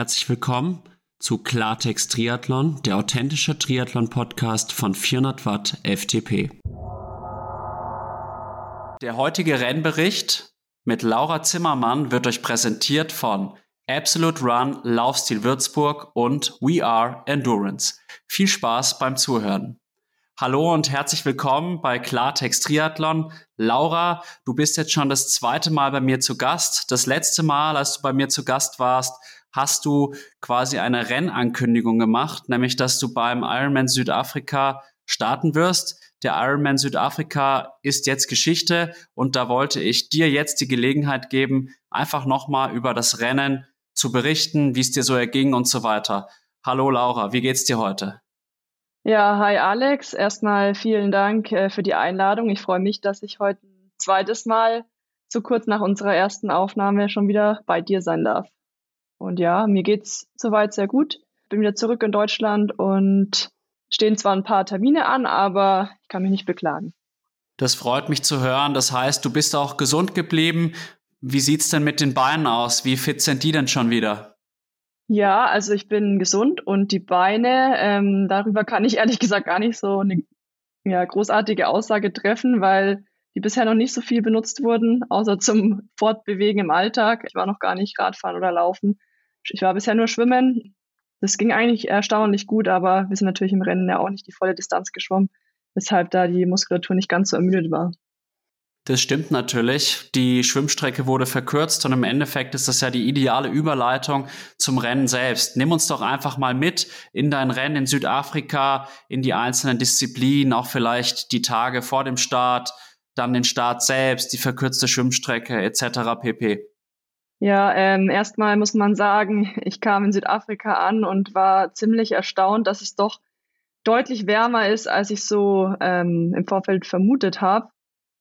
Herzlich willkommen zu Klartext Triathlon, der authentische Triathlon-Podcast von 400 Watt FTP. Der heutige Rennbericht mit Laura Zimmermann wird euch präsentiert von Absolute Run, Laufstil Würzburg und We Are Endurance. Viel Spaß beim Zuhören. Hallo und herzlich willkommen bei Klartext Triathlon. Laura, du bist jetzt schon das zweite Mal bei mir zu Gast. Das letzte Mal, als du bei mir zu Gast warst, hast du quasi eine Rennankündigung gemacht, nämlich dass du beim Ironman Südafrika starten wirst. Der Ironman Südafrika ist jetzt Geschichte und da wollte ich dir jetzt die Gelegenheit geben, einfach nochmal über das Rennen zu berichten, wie es dir so erging und so weiter. Hallo Laura, wie geht's dir heute? Ja, hi Alex. Erstmal vielen Dank äh, für die Einladung. Ich freue mich, dass ich heute ein zweites Mal so kurz nach unserer ersten Aufnahme schon wieder bei dir sein darf. Und ja, mir geht's soweit sehr gut. Bin wieder zurück in Deutschland und stehen zwar ein paar Termine an, aber ich kann mich nicht beklagen. Das freut mich zu hören. Das heißt, du bist auch gesund geblieben. Wie sieht's denn mit den Beinen aus? Wie fit sind die denn schon wieder? Ja, also ich bin gesund und die Beine, ähm, darüber kann ich ehrlich gesagt gar nicht so eine ja, großartige Aussage treffen, weil die bisher noch nicht so viel benutzt wurden, außer zum Fortbewegen im Alltag. Ich war noch gar nicht Radfahren oder Laufen. Ich war bisher nur Schwimmen. Das ging eigentlich erstaunlich gut, aber wir sind natürlich im Rennen ja auch nicht die volle Distanz geschwommen, weshalb da die Muskulatur nicht ganz so ermüdet war. Das stimmt natürlich. Die Schwimmstrecke wurde verkürzt und im Endeffekt ist das ja die ideale Überleitung zum Rennen selbst. Nimm uns doch einfach mal mit in dein Rennen in Südafrika, in die einzelnen Disziplinen, auch vielleicht die Tage vor dem Start, dann den Start selbst, die verkürzte Schwimmstrecke etc. pp. Ja, ähm, erstmal muss man sagen, ich kam in Südafrika an und war ziemlich erstaunt, dass es doch deutlich wärmer ist, als ich so ähm, im Vorfeld vermutet habe.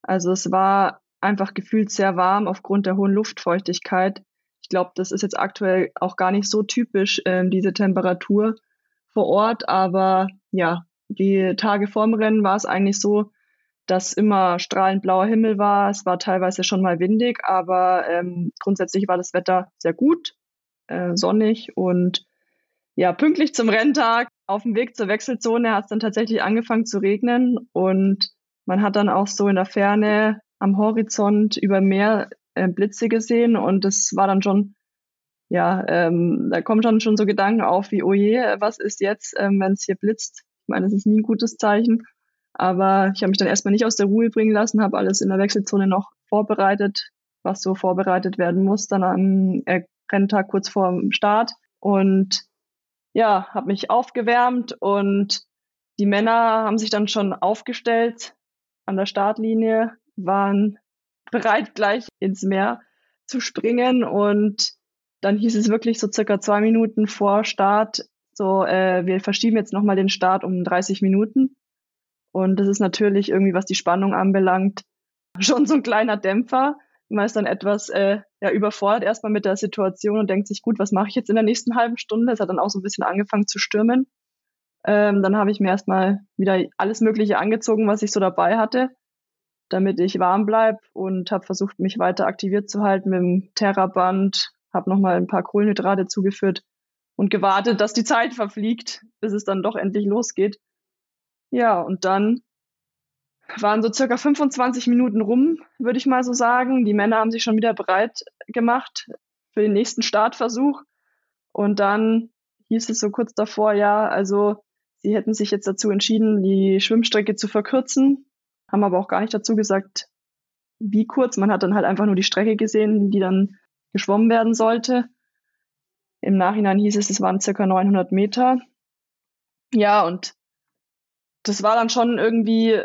Also es war einfach gefühlt sehr warm aufgrund der hohen Luftfeuchtigkeit. Ich glaube, das ist jetzt aktuell auch gar nicht so typisch, ähm, diese Temperatur vor Ort. Aber ja, die Tage vorm Rennen war es eigentlich so, dass immer strahlend blauer Himmel war. Es war teilweise schon mal windig, aber ähm, grundsätzlich war das Wetter sehr gut, äh, sonnig und ja, pünktlich zum Renntag auf dem Weg zur Wechselzone hat es dann tatsächlich angefangen zu regnen und man hat dann auch so in der Ferne am Horizont über Meer äh, Blitze gesehen und das war dann schon, ja, ähm, da kommen schon, schon so Gedanken auf wie, oh je, was ist jetzt, ähm, wenn es hier blitzt? Ich meine, das ist nie ein gutes Zeichen. Aber ich habe mich dann erstmal nicht aus der Ruhe bringen lassen, habe alles in der Wechselzone noch vorbereitet, was so vorbereitet werden muss, dann am Renntag kurz vor dem Start. Und ja, habe mich aufgewärmt und die Männer haben sich dann schon aufgestellt an der Startlinie, waren bereit, gleich ins Meer zu springen. Und dann hieß es wirklich so circa zwei Minuten vor Start, so, äh, wir verschieben jetzt nochmal den Start um 30 Minuten. Und das ist natürlich irgendwie, was die Spannung anbelangt, schon so ein kleiner Dämpfer. Man ist dann etwas äh, ja, überfordert erstmal mit der Situation und denkt sich, gut, was mache ich jetzt in der nächsten halben Stunde? Es hat dann auch so ein bisschen angefangen zu stürmen. Ähm, dann habe ich mir erstmal wieder alles Mögliche angezogen, was ich so dabei hatte, damit ich warm bleib und habe versucht, mich weiter aktiviert zu halten mit dem Terraband, habe nochmal ein paar Kohlenhydrate zugeführt und gewartet, dass die Zeit verfliegt, bis es dann doch endlich losgeht. Ja, und dann waren so circa 25 Minuten rum, würde ich mal so sagen. Die Männer haben sich schon wieder bereit gemacht für den nächsten Startversuch. Und dann hieß es so kurz davor, ja, also Sie hätten sich jetzt dazu entschieden, die Schwimmstrecke zu verkürzen, haben aber auch gar nicht dazu gesagt, wie kurz. Man hat dann halt einfach nur die Strecke gesehen, die dann geschwommen werden sollte. Im Nachhinein hieß es, es waren circa 900 Meter. Ja, und das war dann schon irgendwie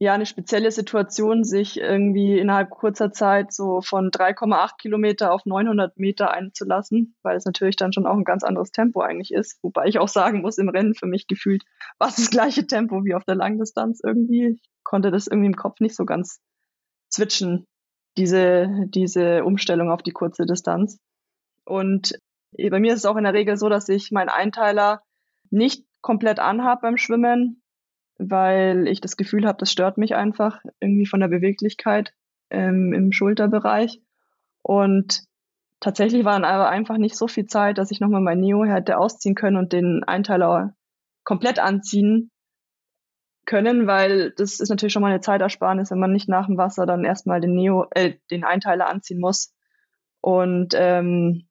ja eine spezielle Situation, sich irgendwie innerhalb kurzer Zeit so von 3,8 Kilometer auf 900 Meter einzulassen, weil es natürlich dann schon auch ein ganz anderes Tempo eigentlich ist. Wobei ich auch sagen muss, im Rennen für mich gefühlt war es das gleiche Tempo wie auf der Langdistanz irgendwie. Ich konnte das irgendwie im Kopf nicht so ganz switchen, diese, diese Umstellung auf die kurze Distanz. Und bei mir ist es auch in der Regel so, dass ich meinen Einteiler nicht komplett anhab beim Schwimmen, weil ich das Gefühl habe, das stört mich einfach irgendwie von der Beweglichkeit ähm, im Schulterbereich. Und tatsächlich war dann aber einfach nicht so viel Zeit, dass ich nochmal mein Neo hätte ausziehen können und den Einteiler komplett anziehen können, weil das ist natürlich schon mal eine Zeitersparnis, wenn man nicht nach dem Wasser dann erstmal den Neo, äh, den Einteiler anziehen muss. Und ähm,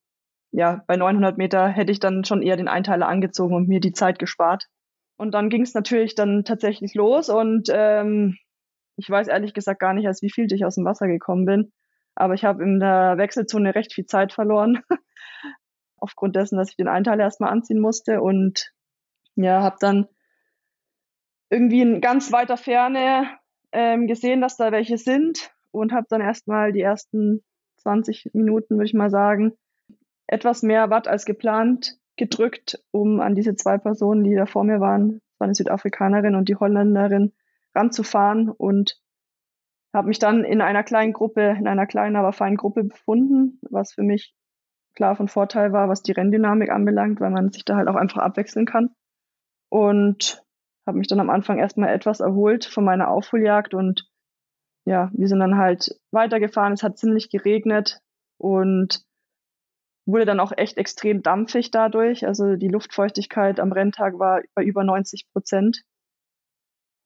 ja, bei 900 Meter hätte ich dann schon eher den Einteiler angezogen und mir die Zeit gespart. Und dann ging es natürlich dann tatsächlich los und ähm, ich weiß ehrlich gesagt gar nicht, als wie viel ich aus dem Wasser gekommen bin. Aber ich habe in der Wechselzone recht viel Zeit verloren. Aufgrund dessen, dass ich den Einteiler erstmal anziehen musste. Und ja, habe dann irgendwie in ganz weiter Ferne ähm, gesehen, dass da welche sind und habe dann erstmal die ersten 20 Minuten, würde ich mal sagen, etwas mehr Watt als geplant gedrückt, um an diese zwei Personen, die da vor mir waren, war eine Südafrikanerin und die Holländerin, ranzufahren und habe mich dann in einer kleinen Gruppe, in einer kleinen, aber feinen Gruppe befunden, was für mich klar von Vorteil war, was die Renndynamik anbelangt, weil man sich da halt auch einfach abwechseln kann. Und habe mich dann am Anfang erstmal etwas erholt von meiner Aufholjagd und ja, wir sind dann halt weitergefahren. Es hat ziemlich geregnet und wurde dann auch echt extrem dampfig dadurch. Also die Luftfeuchtigkeit am Renntag war bei über 90 Prozent.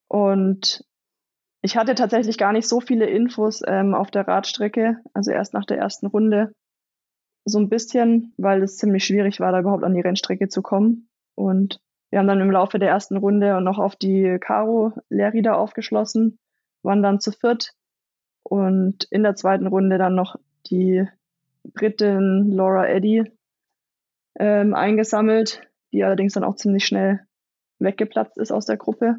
Und ich hatte tatsächlich gar nicht so viele Infos ähm, auf der Radstrecke, also erst nach der ersten Runde so ein bisschen, weil es ziemlich schwierig war, da überhaupt an die Rennstrecke zu kommen. Und wir haben dann im Laufe der ersten Runde noch auf die Karo Lehrrieder aufgeschlossen, waren dann zu viert und in der zweiten Runde dann noch die Britin Laura Eddy ähm, eingesammelt, die allerdings dann auch ziemlich schnell weggeplatzt ist aus der Gruppe.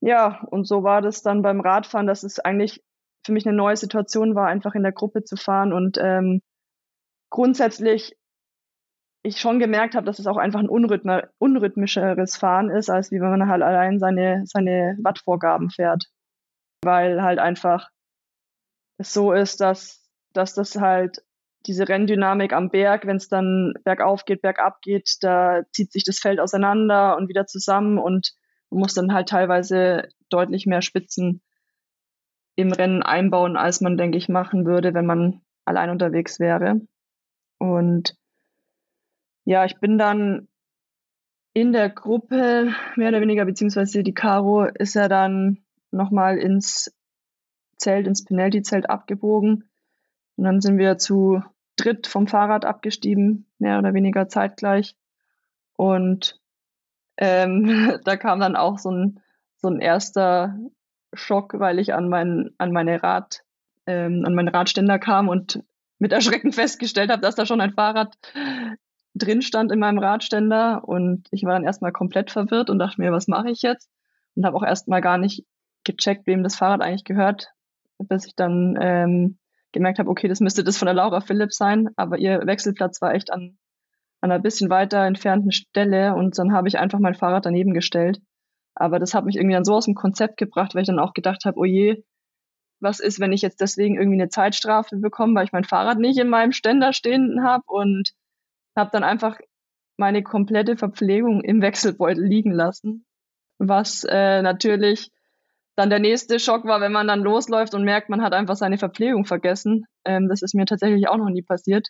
Ja, und so war das dann beim Radfahren, dass es eigentlich für mich eine neue Situation war, einfach in der Gruppe zu fahren und ähm, grundsätzlich ich schon gemerkt habe, dass es auch einfach ein unrhythmer, unrhythmischeres Fahren ist, als wie wenn man halt allein seine, seine Wattvorgaben fährt. Weil halt einfach es so ist, dass, dass das halt diese Renndynamik am Berg, wenn es dann bergauf geht, bergab geht, da zieht sich das Feld auseinander und wieder zusammen und man muss dann halt teilweise deutlich mehr Spitzen im Rennen einbauen, als man, denke ich, machen würde, wenn man allein unterwegs wäre. Und ja, ich bin dann in der Gruppe, mehr oder weniger, beziehungsweise die Caro ist ja dann nochmal ins Zelt, ins Penalty-Zelt abgebogen. Und dann sind wir zu dritt vom Fahrrad abgestiegen, mehr oder weniger zeitgleich. Und ähm, da kam dann auch so ein, so ein erster Schock, weil ich an, mein, an meine Rad, ähm, an meinen Radständer kam und mit Erschrecken festgestellt habe, dass da schon ein Fahrrad drin stand in meinem Radständer. Und ich war dann erstmal komplett verwirrt und dachte mir, was mache ich jetzt? Und habe auch erstmal gar nicht gecheckt, wem das Fahrrad eigentlich gehört, bis ich dann ähm, gemerkt habe, okay, das müsste das von der Laura Philipp sein, aber ihr Wechselplatz war echt an, an einer bisschen weiter entfernten Stelle und dann habe ich einfach mein Fahrrad daneben gestellt. Aber das hat mich irgendwie dann so aus dem Konzept gebracht, weil ich dann auch gedacht habe, oh je, was ist, wenn ich jetzt deswegen irgendwie eine Zeitstrafe bekomme, weil ich mein Fahrrad nicht in meinem Ständer stehen habe und habe dann einfach meine komplette Verpflegung im Wechselbeutel liegen lassen, was äh, natürlich dann der nächste Schock war, wenn man dann losläuft und merkt, man hat einfach seine Verpflegung vergessen. Ähm, das ist mir tatsächlich auch noch nie passiert.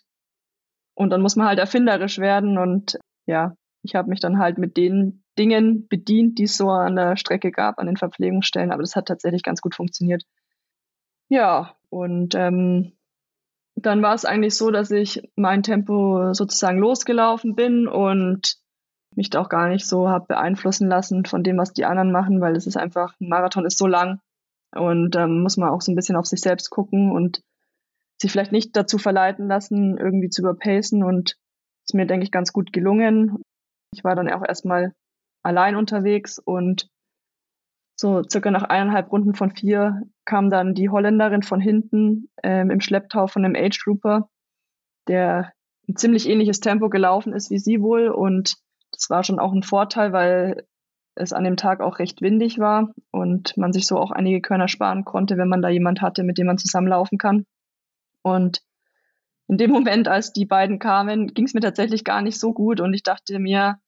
Und dann muss man halt erfinderisch werden und ja, ich habe mich dann halt mit den Dingen bedient, die es so an der Strecke gab, an den Verpflegungsstellen, aber das hat tatsächlich ganz gut funktioniert. Ja, und ähm, dann war es eigentlich so, dass ich mein Tempo sozusagen losgelaufen bin und mich da auch gar nicht so habe beeinflussen lassen von dem, was die anderen machen, weil es ist einfach, ein Marathon ist so lang und ähm, muss man auch so ein bisschen auf sich selbst gucken und sich vielleicht nicht dazu verleiten lassen, irgendwie zu überpacen und ist mir, denke ich, ganz gut gelungen. Ich war dann auch erstmal allein unterwegs und so circa nach eineinhalb Runden von vier kam dann die Holländerin von hinten ähm, im Schlepptau von einem Age Grouper, der ein ziemlich ähnliches Tempo gelaufen ist wie sie wohl und das war schon auch ein Vorteil, weil es an dem Tag auch recht windig war und man sich so auch einige Körner sparen konnte, wenn man da jemand hatte, mit dem man zusammenlaufen kann. Und in dem Moment, als die beiden kamen, ging es mir tatsächlich gar nicht so gut und ich dachte mir,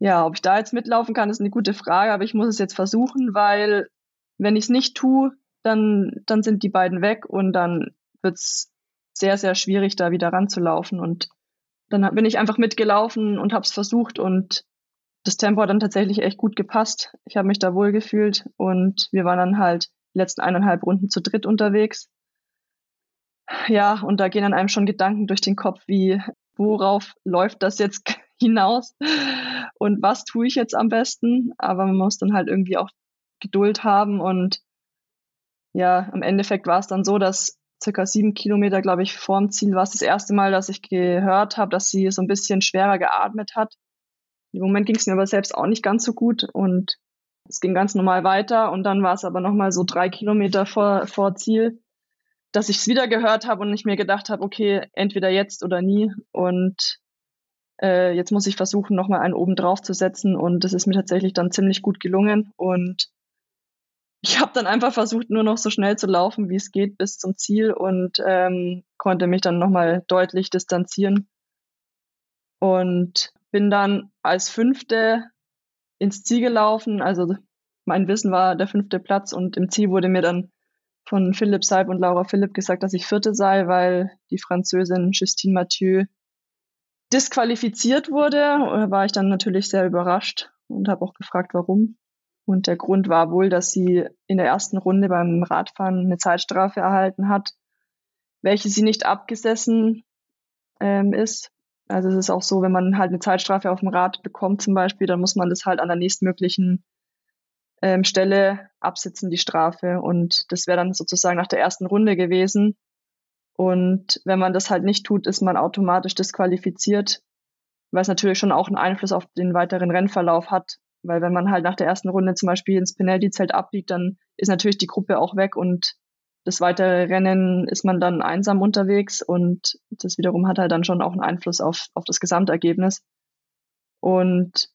ja, ob ich da jetzt mitlaufen kann, ist eine gute Frage, aber ich muss es jetzt versuchen, weil wenn ich es nicht tue, dann, dann sind die beiden weg und dann wird es sehr, sehr schwierig, da wieder ranzulaufen. Und dann bin ich einfach mitgelaufen und habe es versucht und das Tempo hat dann tatsächlich echt gut gepasst. Ich habe mich da wohl gefühlt und wir waren dann halt die letzten eineinhalb Runden zu dritt unterwegs. Ja, und da gehen dann einem schon Gedanken durch den Kopf, wie worauf läuft das jetzt hinaus und was tue ich jetzt am besten. Aber man muss dann halt irgendwie auch Geduld haben und ja, im Endeffekt war es dann so, dass circa sieben Kilometer, glaube ich, vorm Ziel war es das erste Mal, dass ich gehört habe, dass sie so ein bisschen schwerer geatmet hat. Im Moment ging es mir aber selbst auch nicht ganz so gut und es ging ganz normal weiter und dann war es aber nochmal so drei Kilometer vor, vor Ziel, dass ich es wieder gehört habe und ich mir gedacht habe, okay, entweder jetzt oder nie und äh, jetzt muss ich versuchen, nochmal einen oben drauf zu setzen und das ist mir tatsächlich dann ziemlich gut gelungen und ich habe dann einfach versucht, nur noch so schnell zu laufen, wie es geht, bis zum Ziel und ähm, konnte mich dann nochmal deutlich distanzieren. Und bin dann als Fünfte ins Ziel gelaufen. Also mein Wissen war der fünfte Platz und im Ziel wurde mir dann von Philipp Seib und Laura Philipp gesagt, dass ich Vierte sei, weil die Französin Justine Mathieu disqualifiziert wurde. Da war ich dann natürlich sehr überrascht und habe auch gefragt, warum. Und der Grund war wohl, dass sie in der ersten Runde beim Radfahren eine Zeitstrafe erhalten hat, welche sie nicht abgesessen ähm, ist. Also es ist auch so, wenn man halt eine Zeitstrafe auf dem Rad bekommt zum Beispiel, dann muss man das halt an der nächstmöglichen ähm, Stelle absitzen, die Strafe. Und das wäre dann sozusagen nach der ersten Runde gewesen. Und wenn man das halt nicht tut, ist man automatisch disqualifiziert, weil es natürlich schon auch einen Einfluss auf den weiteren Rennverlauf hat, weil wenn man halt nach der ersten Runde zum Beispiel ins Penalty-Zelt abbiegt, dann ist natürlich die Gruppe auch weg und das weitere Rennen ist man dann einsam unterwegs und das wiederum hat halt dann schon auch einen Einfluss auf, auf das Gesamtergebnis. Und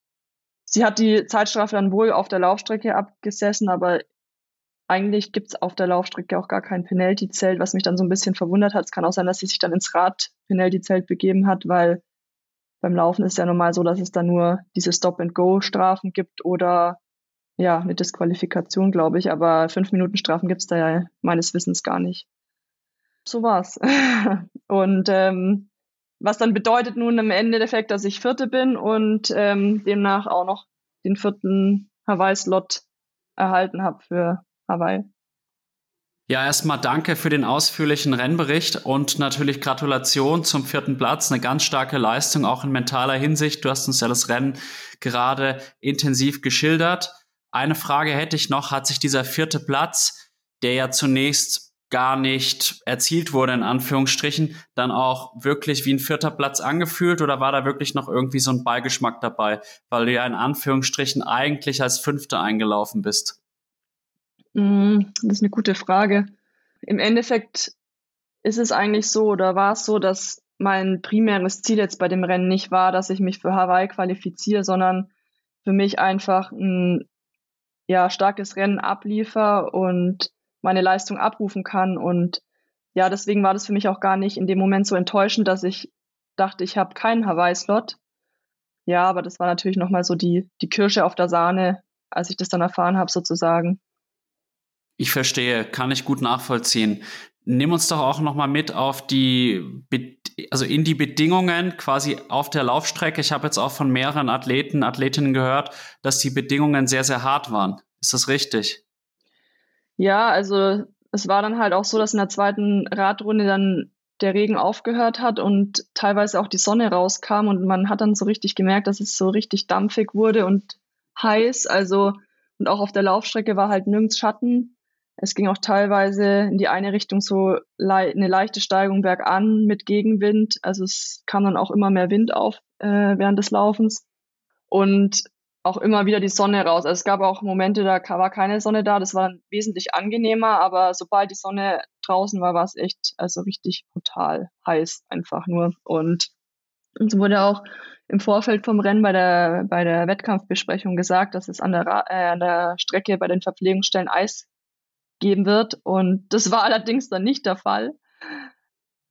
sie hat die Zeitstrafe dann wohl auf der Laufstrecke abgesessen, aber eigentlich gibt's auf der Laufstrecke auch gar kein Penalty-Zelt, was mich dann so ein bisschen verwundert hat. Es kann auch sein, dass sie sich dann ins Rad-Penalty-Zelt begeben hat, weil beim Laufen ist ja normal so, dass es dann nur diese Stop-and-Go-Strafen gibt oder ja, eine Disqualifikation, glaube ich. Aber fünf Minuten Strafen gibt es da ja meines Wissens gar nicht. So war's. und ähm, was dann bedeutet nun im Endeffekt, dass ich Vierte bin und ähm, demnach auch noch den vierten Hawaii-Slot erhalten habe für Hawaii. Ja, erstmal danke für den ausführlichen Rennbericht und natürlich Gratulation zum vierten Platz. Eine ganz starke Leistung, auch in mentaler Hinsicht. Du hast uns ja das Rennen gerade intensiv geschildert. Eine Frage hätte ich noch. Hat sich dieser vierte Platz, der ja zunächst gar nicht erzielt wurde, in Anführungsstrichen, dann auch wirklich wie ein vierter Platz angefühlt oder war da wirklich noch irgendwie so ein Beigeschmack dabei, weil du ja in Anführungsstrichen eigentlich als Fünfter eingelaufen bist? Mm, das ist eine gute Frage. Im Endeffekt ist es eigentlich so oder war es so, dass mein primäres Ziel jetzt bei dem Rennen nicht war, dass ich mich für Hawaii qualifiziere, sondern für mich einfach ein ja, starkes Rennen abliefer und meine Leistung abrufen kann. Und ja, deswegen war das für mich auch gar nicht in dem Moment so enttäuschend, dass ich dachte, ich habe keinen Hawaii-Slot. Ja, aber das war natürlich nochmal so die, die Kirsche auf der Sahne, als ich das dann erfahren habe, sozusagen. Ich verstehe, kann ich gut nachvollziehen. Nimm uns doch auch noch mal mit auf die, also in die Bedingungen quasi auf der Laufstrecke. Ich habe jetzt auch von mehreren Athleten, Athletinnen gehört, dass die Bedingungen sehr, sehr hart waren. Ist das richtig? Ja, also es war dann halt auch so, dass in der zweiten Radrunde dann der Regen aufgehört hat und teilweise auch die Sonne rauskam und man hat dann so richtig gemerkt, dass es so richtig dampfig wurde und heiß. Also und auch auf der Laufstrecke war halt nirgends Schatten. Es ging auch teilweise in die eine Richtung so le eine leichte Steigung bergan mit Gegenwind. Also es kam dann auch immer mehr Wind auf äh, während des Laufens und auch immer wieder die Sonne raus. Also es gab auch Momente, da war keine Sonne da. Das war dann wesentlich angenehmer, aber sobald die Sonne draußen war, war es echt also richtig brutal heiß einfach nur. Und es wurde auch im Vorfeld vom Rennen bei der, bei der Wettkampfbesprechung gesagt, dass es an der, äh, an der Strecke bei den Verpflegungsstellen Eis geben wird. Und das war allerdings dann nicht der Fall.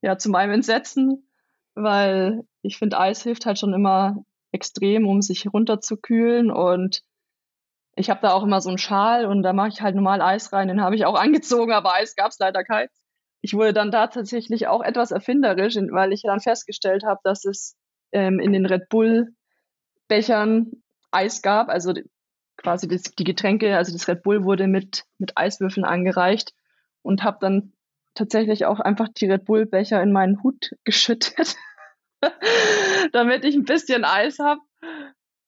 Ja, zu meinem Entsetzen, weil ich finde, Eis hilft halt schon immer extrem, um sich runterzukühlen. Und ich habe da auch immer so einen Schal und da mache ich halt normal Eis rein. Den habe ich auch angezogen, aber Eis gab es leider keins. ich wurde dann da tatsächlich auch etwas erfinderisch, weil ich dann festgestellt habe, dass es ähm, in den Red Bull Bechern Eis gab, also quasi das, die Getränke, also das Red Bull wurde mit, mit Eiswürfeln angereicht und habe dann tatsächlich auch einfach die Red Bull Becher in meinen Hut geschüttet, damit ich ein bisschen Eis habe.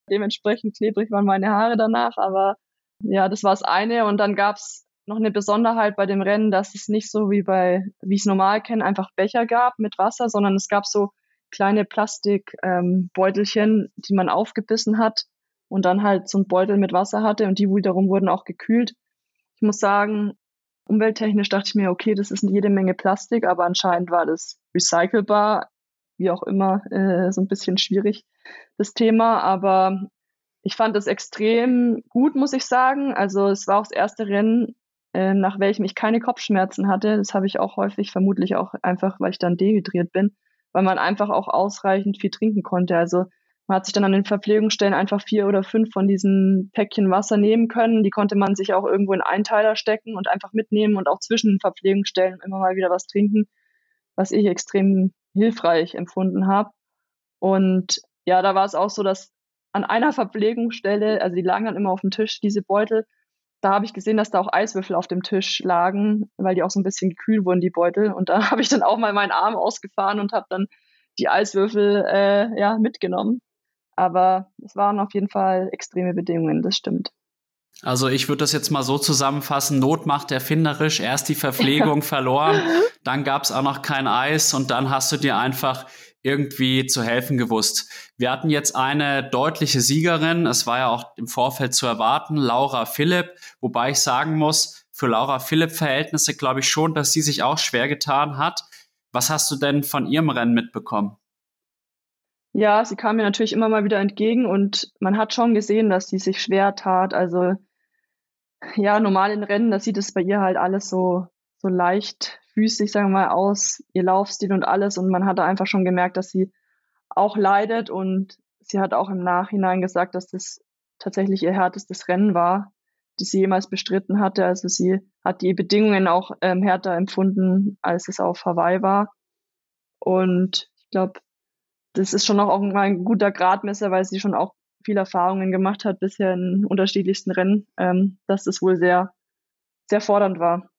Dementsprechend klebrig waren meine Haare danach, aber ja, das war das eine. Und dann gab es noch eine Besonderheit bei dem Rennen, dass es nicht so wie bei, wie ich es normal kenne, einfach Becher gab mit Wasser, sondern es gab so kleine Plastikbeutelchen, ähm, die man aufgebissen hat und dann halt so ein Beutel mit Wasser hatte und die wiederum wurden auch gekühlt. Ich muss sagen, umwelttechnisch dachte ich mir, okay, das ist jede Menge Plastik, aber anscheinend war das recycelbar, wie auch immer, äh, so ein bisschen schwierig, das Thema. Aber ich fand es extrem gut, muss ich sagen. Also es war auch das erste Rennen, äh, nach welchem ich keine Kopfschmerzen hatte. Das habe ich auch häufig, vermutlich auch einfach, weil ich dann dehydriert bin, weil man einfach auch ausreichend viel trinken konnte. Also man hat sich dann an den Verpflegungsstellen einfach vier oder fünf von diesen Päckchen Wasser nehmen können. Die konnte man sich auch irgendwo in Einteiler stecken und einfach mitnehmen und auch zwischen den Verpflegungsstellen immer mal wieder was trinken, was ich extrem hilfreich empfunden habe. Und ja, da war es auch so, dass an einer Verpflegungsstelle, also die lagen dann immer auf dem Tisch, diese Beutel, da habe ich gesehen, dass da auch Eiswürfel auf dem Tisch lagen, weil die auch so ein bisschen gekühlt wurden, die Beutel. Und da habe ich dann auch mal meinen Arm ausgefahren und habe dann die Eiswürfel äh, ja, mitgenommen. Aber es waren auf jeden Fall extreme Bedingungen, das stimmt. Also ich würde das jetzt mal so zusammenfassen, Not macht erfinderisch, erst die Verpflegung verloren, dann gab es auch noch kein Eis und dann hast du dir einfach irgendwie zu helfen gewusst. Wir hatten jetzt eine deutliche Siegerin, es war ja auch im Vorfeld zu erwarten, Laura Philipp, wobei ich sagen muss, für Laura Philipp Verhältnisse glaube ich schon, dass sie sich auch schwer getan hat. Was hast du denn von ihrem Rennen mitbekommen? Ja, sie kam mir natürlich immer mal wieder entgegen und man hat schon gesehen, dass sie sich schwer tat. Also ja, normal in Rennen, da sieht es bei ihr halt alles so, so leicht füßig, sagen wir mal, aus, ihr Laufstil und alles. Und man hat da einfach schon gemerkt, dass sie auch leidet und sie hat auch im Nachhinein gesagt, dass das tatsächlich ihr härtestes Rennen war, die sie jemals bestritten hatte. Also sie hat die Bedingungen auch ähm, härter empfunden, als es auf Hawaii war. Und ich glaube, das ist schon auch mal ein guter Gradmesser, weil sie schon auch viele Erfahrungen gemacht hat bisher in unterschiedlichsten Rennen, ähm, dass das wohl sehr, sehr fordernd war.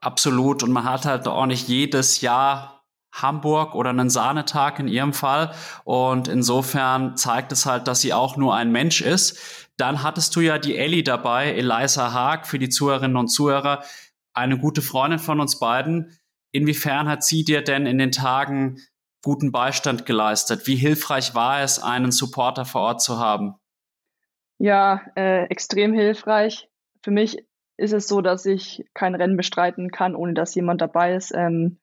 Absolut. Und man hat halt auch nicht jedes Jahr Hamburg oder einen Sahnetag in ihrem Fall. Und insofern zeigt es halt, dass sie auch nur ein Mensch ist. Dann hattest du ja die Ellie dabei, Eliza Haag, für die Zuhörerinnen und Zuhörer, eine gute Freundin von uns beiden. Inwiefern hat sie dir denn in den Tagen guten Beistand geleistet? Wie hilfreich war es, einen Supporter vor Ort zu haben? Ja, äh, extrem hilfreich. Für mich ist es so, dass ich kein Rennen bestreiten kann, ohne dass jemand dabei ist. Ähm,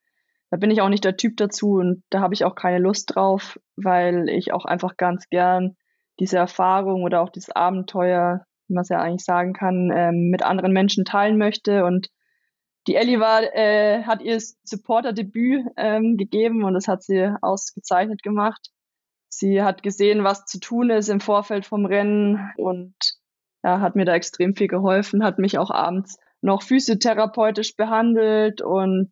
da bin ich auch nicht der Typ dazu und da habe ich auch keine Lust drauf, weil ich auch einfach ganz gern diese Erfahrung oder auch dieses Abenteuer, wie man es ja eigentlich sagen kann, ähm, mit anderen Menschen teilen möchte und die Ellie war, äh, hat ihr Supporter-Debüt ähm, gegeben und das hat sie ausgezeichnet gemacht. Sie hat gesehen, was zu tun ist im Vorfeld vom Rennen und ja, hat mir da extrem viel geholfen, hat mich auch abends noch physiotherapeutisch behandelt und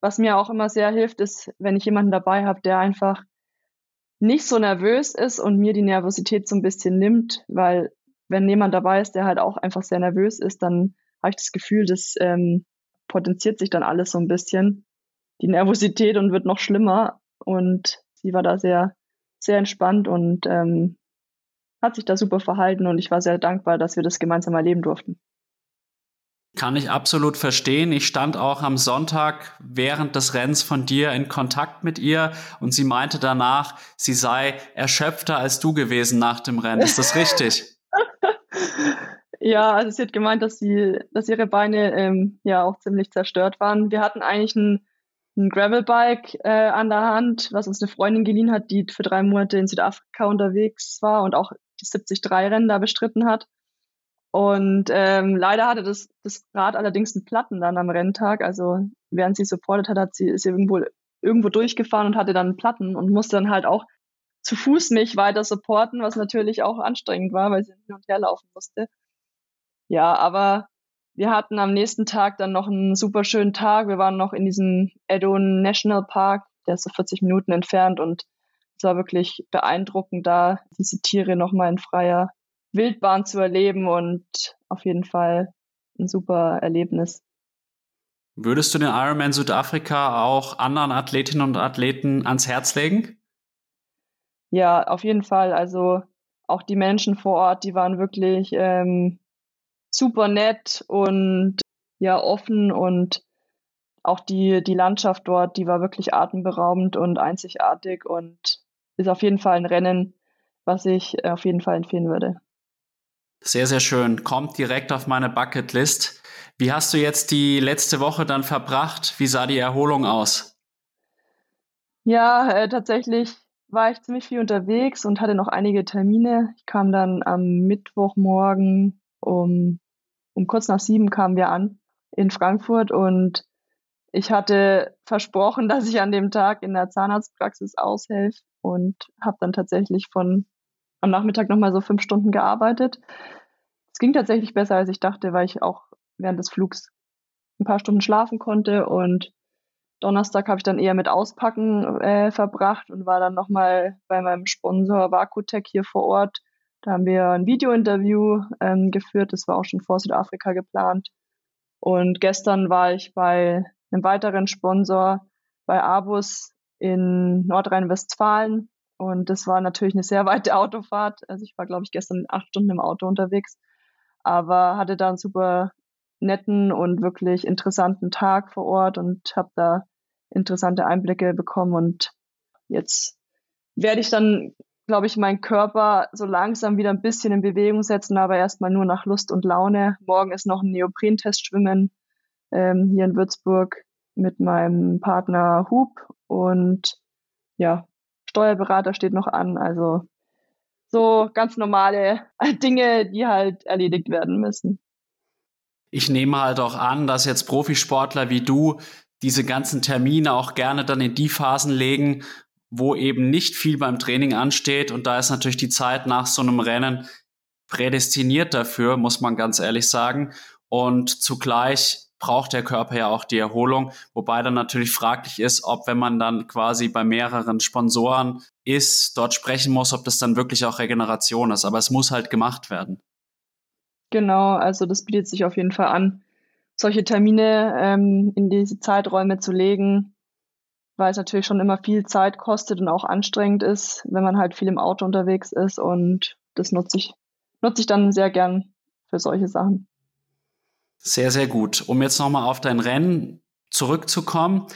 was mir auch immer sehr hilft, ist, wenn ich jemanden dabei habe, der einfach nicht so nervös ist und mir die Nervosität so ein bisschen nimmt, weil wenn jemand dabei ist, der halt auch einfach sehr nervös ist, dann habe ich das Gefühl, dass ähm, potenziert sich dann alles so ein bisschen, die Nervosität und wird noch schlimmer. Und sie war da sehr, sehr entspannt und ähm, hat sich da super verhalten und ich war sehr dankbar, dass wir das gemeinsam erleben durften. Kann ich absolut verstehen. Ich stand auch am Sonntag während des Rennens von dir in Kontakt mit ihr und sie meinte danach, sie sei erschöpfter als du gewesen nach dem Rennen. Ist das richtig? Ja, also sie hat gemeint, dass sie, dass ihre Beine ähm, ja auch ziemlich zerstört waren. Wir hatten eigentlich ein, ein Gravelbike äh, an der Hand, was uns eine Freundin geliehen hat, die für drei Monate in Südafrika unterwegs war und auch die 73-Rennen da bestritten hat. Und ähm, leider hatte das, das Rad allerdings einen Platten dann am Renntag. Also während sie supportet hat, hat sie, ist sie irgendwo, irgendwo durchgefahren und hatte dann einen Platten und musste dann halt auch zu Fuß mich weiter supporten, was natürlich auch anstrengend war, weil sie hin und her laufen musste. Ja, aber wir hatten am nächsten Tag dann noch einen super schönen Tag. Wir waren noch in diesem Edon National Park, der ist so 40 Minuten entfernt und es war wirklich beeindruckend, da diese Tiere nochmal in freier Wildbahn zu erleben und auf jeden Fall ein super Erlebnis. Würdest du den Ironman Südafrika auch anderen Athletinnen und Athleten ans Herz legen? Ja, auf jeden Fall. Also auch die Menschen vor Ort, die waren wirklich ähm, super nett und ja offen und auch die, die Landschaft dort, die war wirklich atemberaubend und einzigartig und ist auf jeden Fall ein Rennen, was ich auf jeden Fall empfehlen würde. Sehr, sehr schön. Kommt direkt auf meine Bucketlist. Wie hast du jetzt die letzte Woche dann verbracht? Wie sah die Erholung aus? Ja, äh, tatsächlich war ich ziemlich viel unterwegs und hatte noch einige Termine. Ich kam dann am Mittwochmorgen um, um kurz nach sieben kamen wir an in Frankfurt und ich hatte versprochen, dass ich an dem Tag in der Zahnarztpraxis aushelfe und habe dann tatsächlich von am Nachmittag nochmal so fünf Stunden gearbeitet. Es ging tatsächlich besser, als ich dachte, weil ich auch während des Flugs ein paar Stunden schlafen konnte und Donnerstag habe ich dann eher mit Auspacken äh, verbracht und war dann nochmal bei meinem Sponsor Vakutech hier vor Ort. Da haben wir ein Video-Interview ähm, geführt, das war auch schon vor Südafrika geplant. Und gestern war ich bei einem weiteren Sponsor bei Abus in Nordrhein-Westfalen. Und das war natürlich eine sehr weite Autofahrt. Also ich war, glaube ich, gestern acht Stunden im Auto unterwegs, aber hatte da einen super netten und wirklich interessanten Tag vor Ort und habe da interessante Einblicke bekommen. Und jetzt werde ich dann, glaube ich, meinen Körper so langsam wieder ein bisschen in Bewegung setzen, aber erstmal nur nach Lust und Laune. Morgen ist noch ein Neoprentest schwimmen ähm, hier in Würzburg mit meinem Partner Hub und ja, Steuerberater steht noch an. Also so ganz normale Dinge, die halt erledigt werden müssen. Ich nehme halt auch an, dass jetzt Profisportler wie du diese ganzen Termine auch gerne dann in die Phasen legen, wo eben nicht viel beim Training ansteht. Und da ist natürlich die Zeit nach so einem Rennen prädestiniert dafür, muss man ganz ehrlich sagen. Und zugleich braucht der Körper ja auch die Erholung, wobei dann natürlich fraglich ist, ob wenn man dann quasi bei mehreren Sponsoren ist, dort sprechen muss, ob das dann wirklich auch Regeneration ist. Aber es muss halt gemacht werden. Genau, also das bietet sich auf jeden Fall an, solche Termine ähm, in diese Zeiträume zu legen, weil es natürlich schon immer viel Zeit kostet und auch anstrengend ist, wenn man halt viel im Auto unterwegs ist und das nutze ich, nutze ich dann sehr gern für solche Sachen. Sehr, sehr gut. Um jetzt nochmal auf dein Rennen zurückzukommen.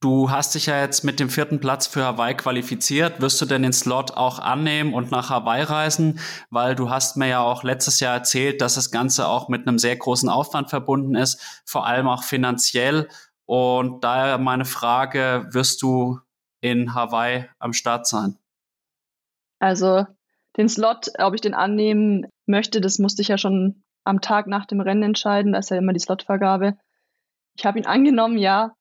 Du hast dich ja jetzt mit dem vierten Platz für Hawaii qualifiziert. Wirst du denn den Slot auch annehmen und nach Hawaii reisen? Weil du hast mir ja auch letztes Jahr erzählt, dass das Ganze auch mit einem sehr großen Aufwand verbunden ist, vor allem auch finanziell. Und daher meine Frage, wirst du in Hawaii am Start sein? Also den Slot, ob ich den annehmen möchte, das musste ich ja schon am Tag nach dem Rennen entscheiden. Da ist ja immer die Slotvergabe. Ich habe ihn angenommen, ja.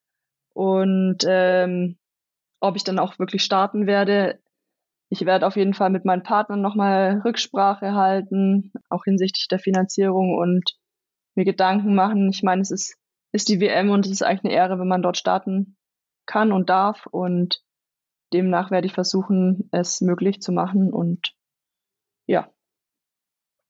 Und ähm, ob ich dann auch wirklich starten werde, ich werde auf jeden Fall mit meinen Partnern nochmal Rücksprache halten, auch hinsichtlich der Finanzierung und mir Gedanken machen. Ich meine, es ist, ist die WM und es ist eigentlich eine Ehre, wenn man dort starten kann und darf. Und demnach werde ich versuchen, es möglich zu machen. Und ja,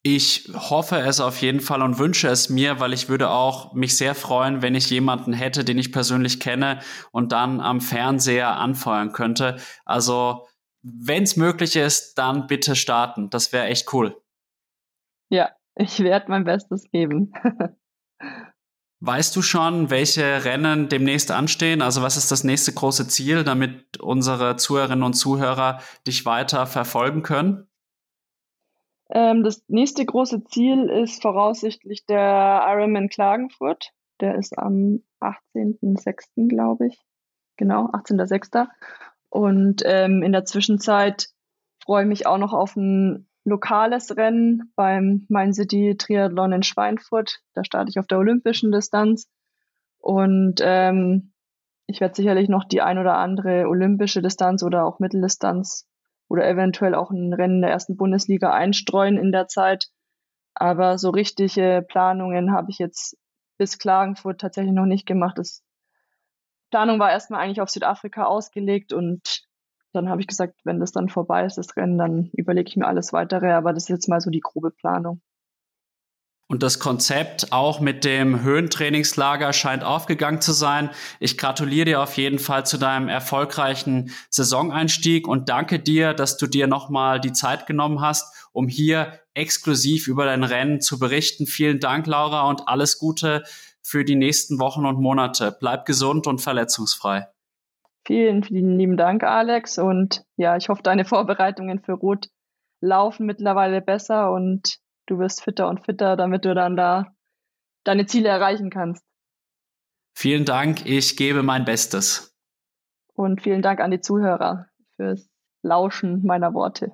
ich hoffe es auf jeden Fall und wünsche es mir, weil ich würde auch mich sehr freuen, wenn ich jemanden hätte, den ich persönlich kenne und dann am Fernseher anfeuern könnte. Also, wenn es möglich ist, dann bitte starten. Das wäre echt cool. Ja, ich werde mein Bestes geben. Weißt du schon, welche Rennen demnächst anstehen? Also was ist das nächste große Ziel, damit unsere Zuhörerinnen und Zuhörer dich weiter verfolgen können? Ähm, das nächste große Ziel ist voraussichtlich der Ironman Klagenfurt. Der ist am 18.06., glaube ich. Genau, 18.06. Und ähm, in der Zwischenzeit freue ich mich auch noch auf ein lokales Rennen beim Main City Triathlon in Schweinfurt. Da starte ich auf der olympischen Distanz. Und ähm, ich werde sicherlich noch die ein oder andere olympische Distanz oder auch Mitteldistanz oder eventuell auch ein Rennen der ersten Bundesliga einstreuen in der Zeit. Aber so richtige Planungen habe ich jetzt bis Klagenfurt tatsächlich noch nicht gemacht. Das Planung war erstmal eigentlich auf Südafrika ausgelegt und dann habe ich gesagt, wenn das dann vorbei ist, das Rennen, dann überlege ich mir alles weitere. Aber das ist jetzt mal so die grobe Planung. Und das Konzept auch mit dem Höhentrainingslager scheint aufgegangen zu sein. Ich gratuliere dir auf jeden Fall zu deinem erfolgreichen Saisoneinstieg und danke dir, dass du dir nochmal die Zeit genommen hast, um hier exklusiv über dein Rennen zu berichten. Vielen Dank, Laura, und alles Gute für die nächsten Wochen und Monate. Bleib gesund und verletzungsfrei. Vielen, vielen lieben Dank, Alex. Und ja, ich hoffe, deine Vorbereitungen für Rot laufen mittlerweile besser und du wirst fitter und fitter, damit du dann da deine Ziele erreichen kannst. Vielen Dank, ich gebe mein Bestes. Und vielen Dank an die Zuhörer fürs Lauschen meiner Worte.